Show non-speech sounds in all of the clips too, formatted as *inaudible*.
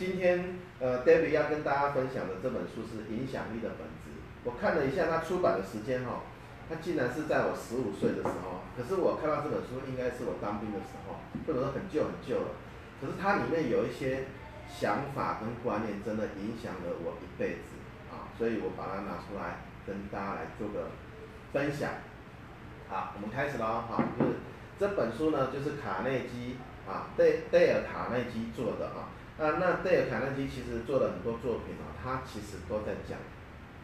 今天呃，David 要跟大家分享的这本书是《影响力的本质》。我看了一下它出版的时间哈，它竟然是在我十五岁的时候。可是我看到这本书，应该是我当兵的时候，或者说很旧很旧了。可是它里面有一些想法跟观念，真的影响了我一辈子啊！所以我把它拿出来跟大家来做个分享。好，我们开始了哈，就是这本书呢，就是卡内基啊，戴戴尔卡内基做的啊。啊，那戴尔·卡内基其实做了很多作品啊，他其实都在讲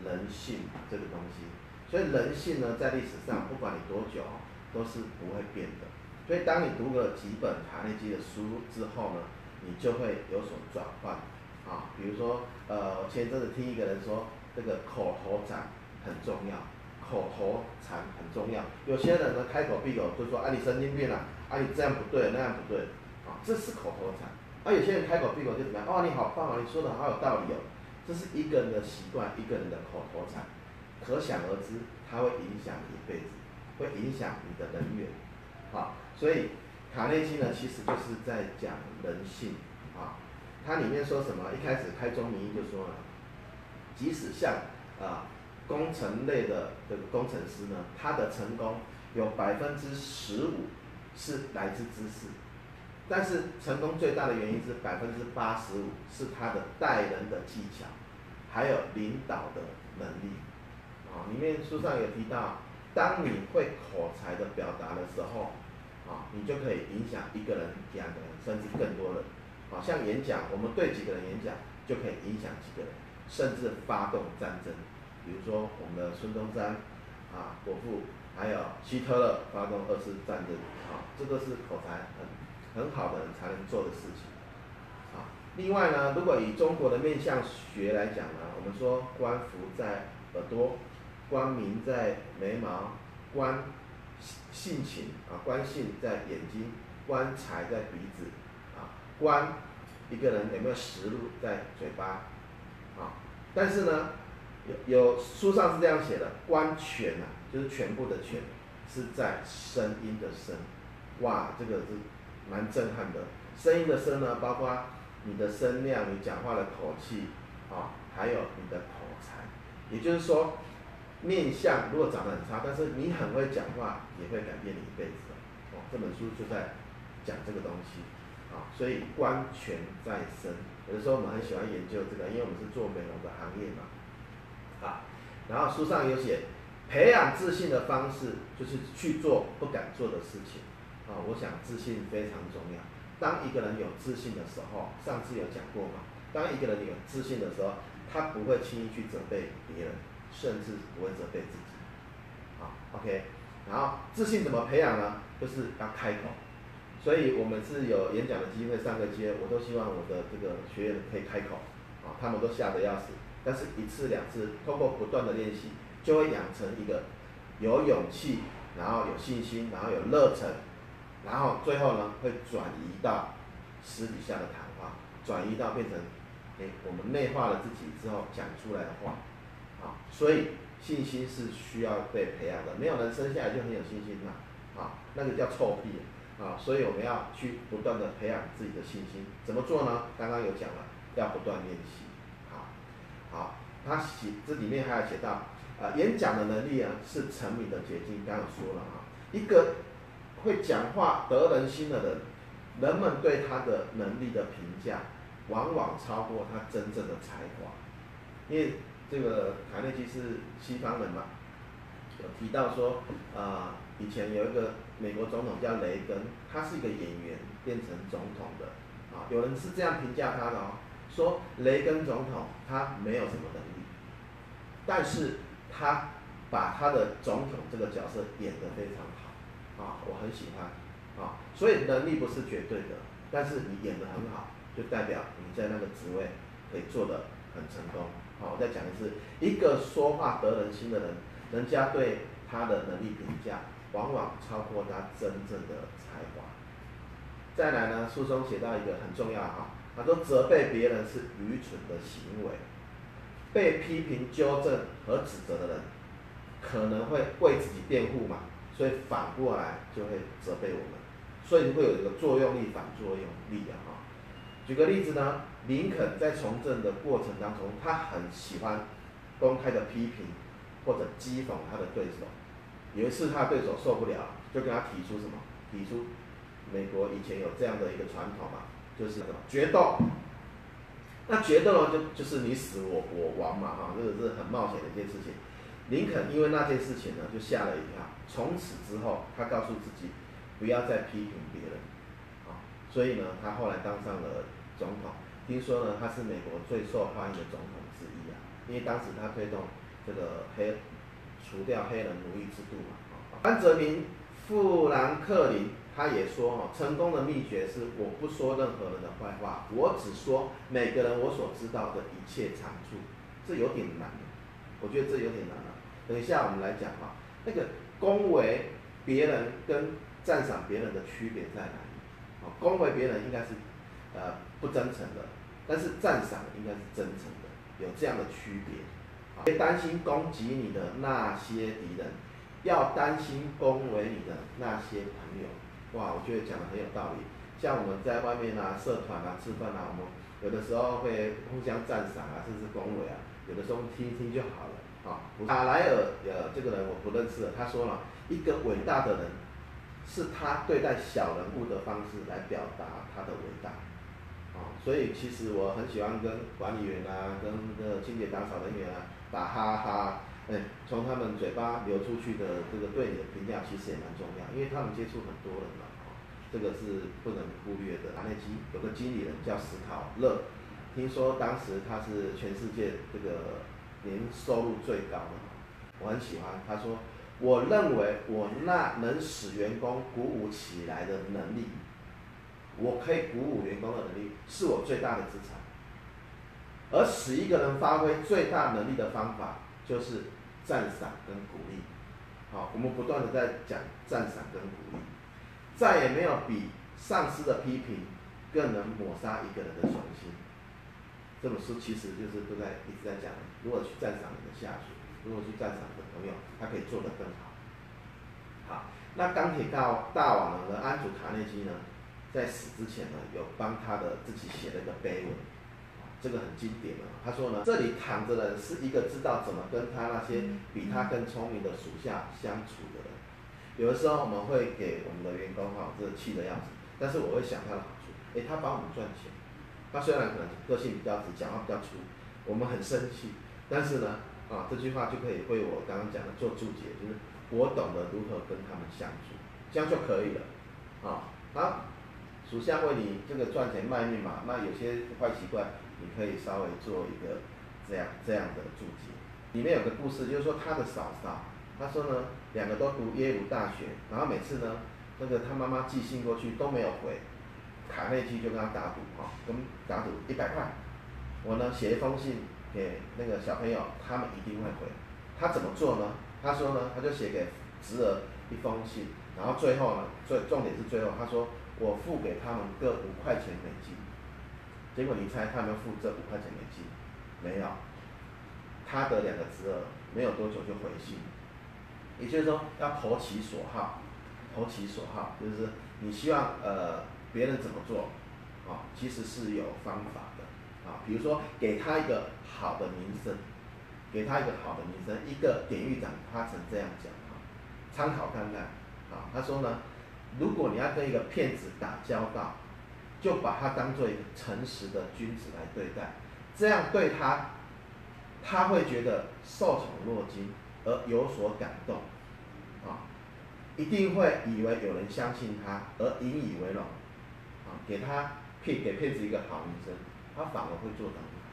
人性这个东西。所以人性呢，在历史上不管你多久啊，都是不会变的。所以当你读了几本卡内基的书之后呢，你就会有所转换啊。比如说，呃，前阵子听一个人说，这个口头禅很重要，口头禅很重要。有些人呢，开口闭口就说，啊，你神经病了，啊，你这样不对，那样不对，啊，这是口头禅。而、有些人开口闭口就怎么样？哦，你好棒啊！你说的好有道理哦。这是一个人的习惯，一个人的口头禅，可想而知，它会影响你一辈子，会影响你的人缘。好，所以卡内基呢，其实就是在讲人性啊。它里面说什么？一开始开宗明义就说了，即使像啊工程类的这个工程师呢，他的成功有百分之十五是来自知识。但是成功最大的原因是百分之八十五是他的待人的技巧，还有领导的能力。啊，里面书上有提到，当你会口才的表达的时候，啊，你就可以影响一个人、两个人，甚至更多人。啊，像演讲，我们对几个人演讲，就可以影响几个人，甚至发动战争。比如说我们的孙中山，啊，国父，还有希特勒发动二次战争，啊，这个是口才很。很好的人才能做的事情，啊，另外呢，如果以中国的面相学来讲呢，我们说官福在耳朵，官名在眉毛，官性情啊，官性在眼睛，官财在鼻子，啊，官一个人有没有食禄在嘴巴，啊，但是呢，有有书上是这样写的，官全啊，就是全部的全，是在声音的声，哇，这个是。蛮震撼的，声音的声呢，包括你的声量，你讲话的口气，啊，还有你的口才，也就是说，面相如果长得很差，但是你很会讲话，也会改变你一辈子。哦，这本书就在讲这个东西，啊，所以官全在身，有的时候我们很喜欢研究这个，因为我们是做美容的行业嘛，啊，然后书上有写，培养自信的方式就是去做不敢做的事情。啊，我想自信非常重要。当一个人有自信的时候，上次有讲过嘛？当一个人有自信的时候，他不会轻易去责备别人，甚至不会责备自己。好，OK。然后自信怎么培养呢？就是要开口。所以我们是有演讲的机会上个阶，我都希望我的这个学员可以开口。啊，他们都吓得要死，但是一次两次，通过不断的练习，就会养成一个有勇气，然后有信心，然后有热忱。然后最后呢，会转移到私底下的谈话，转移到变成，哎，我们内化了自己之后讲出来的话，啊，所以信心是需要被培养的，没有人生下来就很有信心呐，啊，那个叫臭屁，啊，所以我们要去不断的培养自己的信心，怎么做呢？刚刚有讲了，要不断练习，好，好，他写这里面还要写到，啊，演讲的能力啊是成名的捷径，刚刚说了啊，一个。会讲话得人心的人，人们对他的能力的评价，往往超过他真正的才华。因为这个卡内基是西方人嘛，有提到说，啊、以前有一个美国总统叫雷根，他是一个演员变成总统的，啊，有人是这样评价他的哦，说雷根总统他没有什么能力，但是他把他的总统这个角色演得非常好。啊，我很喜欢，啊，所以能力不是绝对的，但是你演得很好，就代表你在那个职位可以做得很成功。好，我再讲一次，一个说话得人心的人，人家对他的能力评价，往往超过他真正的才华。再来呢，书中写到一个很重要哈，他说责备别人是愚蠢的行为，被批评、纠正和指责的人，可能会为自己辩护嘛。所以反过来就会责备我们，所以会有一个作用力、反作用力啊！举个例子呢，林肯在从政的过程当中，他很喜欢公开的批评或者讥讽他的对手。有一次他对手受不了，就跟他提出什么？提出美国以前有这样的一个传统嘛，就是什么决斗。那决斗呢，就就是你死我我亡嘛，哈，这个是很冒险的一件事情。林肯因为那件事情呢，就吓了一跳。从此之后，他告诉自己不要再批评别人，啊，所以呢，他后来当上了总统。听说呢，他是美国最受欢迎的总统之一啊，因为当时他推动这个黑除掉黑人奴役制度嘛。班哲明富兰克林他也说，哈，成功的秘诀是我不说任何人的坏话，我只说每个人我所知道的一切长处。这有点难，我觉得这有点难了。等一下我们来讲哈，那个。恭维别人跟赞赏别人的区别在哪里？啊，恭维别人应该是呃不真诚的，但是赞赏应该是真诚的，有这样的区别。别担心攻击你的那些敌人，要担心恭维你的那些朋友。哇，我觉得讲的很有道理。像我们在外面啊，社团啊，吃饭啊，我们有的时候会互相赞赏啊，甚至恭维啊，有的时候听一听就好了。啊，卡莱尔，呃，这个人我不认识了。他说了，一个伟大的人，是他对待小人物的方式来表达他的伟大。啊，所以其实我很喜欢跟管理员啊，跟那个清洁打扫人员啊打哈哈。哎，从他们嘴巴流出去的这个对你的评价，其实也蛮重要，因为他们接触很多人嘛。啊，这个是不能忽略的。卡内基有个经理人叫史考勒，听说当时他是全世界这个。年收入最高的，我很喜欢。他说：“我认为我那能使员工鼓舞起来的能力，我可以鼓舞员工的能力，是我最大的资产。而使一个人发挥最大能力的方法，就是赞赏跟鼓励。好，我们不断的在讲赞赏跟鼓励，再也没有比上司的批评更能抹杀一个人的雄心。”这本书其实就是都在一直在讲，如何去赞赏你的下属，如何去赞赏你的朋友，他可以做得更好。好，那钢铁大大王呢？安祖卡内基呢，在死之前呢，有帮他的自己写了一个碑文，这个很经典的。他说呢，这里躺着的是一个知道怎么跟他那些比他更聪明的属下相处的人。有的时候我们会给我们的员工哈，这气的样子，但是我会想他的好处，诶，他帮我们赚钱。他虽然可能个性比较直，讲话比较粗，我们很生气，但是呢，啊，这句话就可以为我刚刚讲的做注解，就是我懂得如何跟他们相处，这样就可以了，啊，啊，属下为你这个赚钱卖命嘛，那有些坏习惯，你可以稍微做一个这样这样的注解。里面有个故事，就是说他的嫂嫂，他说呢，两个都读耶鲁大学，然后每次呢，那个他妈妈寄信过去都没有回。卡内基就跟他打赌哈，跟打赌一百块，我呢写一封信给那个小朋友，他们一定会回。他怎么做呢？他说呢，他就写给侄儿一封信，然后最后呢，最重点是最后，他说我付给他们各五块钱美金。结果你猜他们付这五块钱美金？没有。他的两个侄儿没有多久就回信，也就是说要投其所好，投其所好，就是你希望呃。别人怎么做，啊，其实是有方法的，啊，比如说给他一个好的名声，给他一个好的名声，一个典狱长他曾这样讲，啊，参考看看，啊，他说呢，如果你要跟一个骗子打交道，就把他当做一个诚实的君子来对待，这样对他，他会觉得受宠若惊而有所感动，啊，一定会以为有人相信他而引以为荣。给他骗给骗子一个好名声，他反而会做得很好。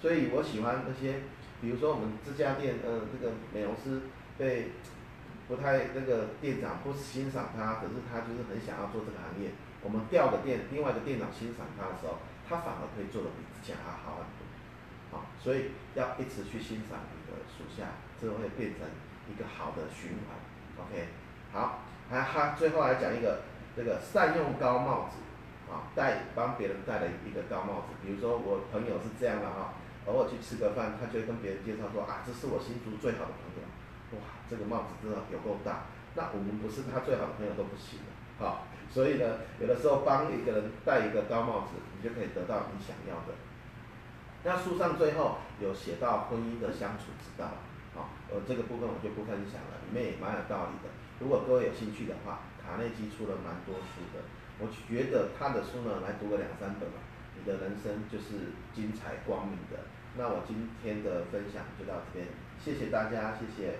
所以我喜欢那些，比如说我们这家店，呃，这个美容师被 *tsk* 不太那个店长不欣赏他，可是他就是很想要做这个行业。我们调个店，另外一个店长欣赏他的时候，他反而可以做得比之前还好很多。好，所以要一直去欣赏你的属下，这会变成一个好的循环。OK，好，还还最后来讲一个这个善用高帽子。啊，戴帮别人戴了一个高帽子，比如说我朋友是这样的哈，偶尔去吃个饭，他就会跟别人介绍说啊，这是我新竹最好的朋友，哇，这个帽子真的有够大，那我们不是他最好的朋友都不行了，好，所以呢，有的时候帮一个人戴一个高帽子，你就可以得到你想要的。那书上最后有写到婚姻的相处之道，好，呃，这个部分我就不分享了，里面也蛮有道理的。如果各位有兴趣的话，卡内基出了蛮多书的，我觉得他的书呢，来读个两三本吧，你的人生就是精彩光明的。那我今天的分享就到这边，谢谢大家，谢谢。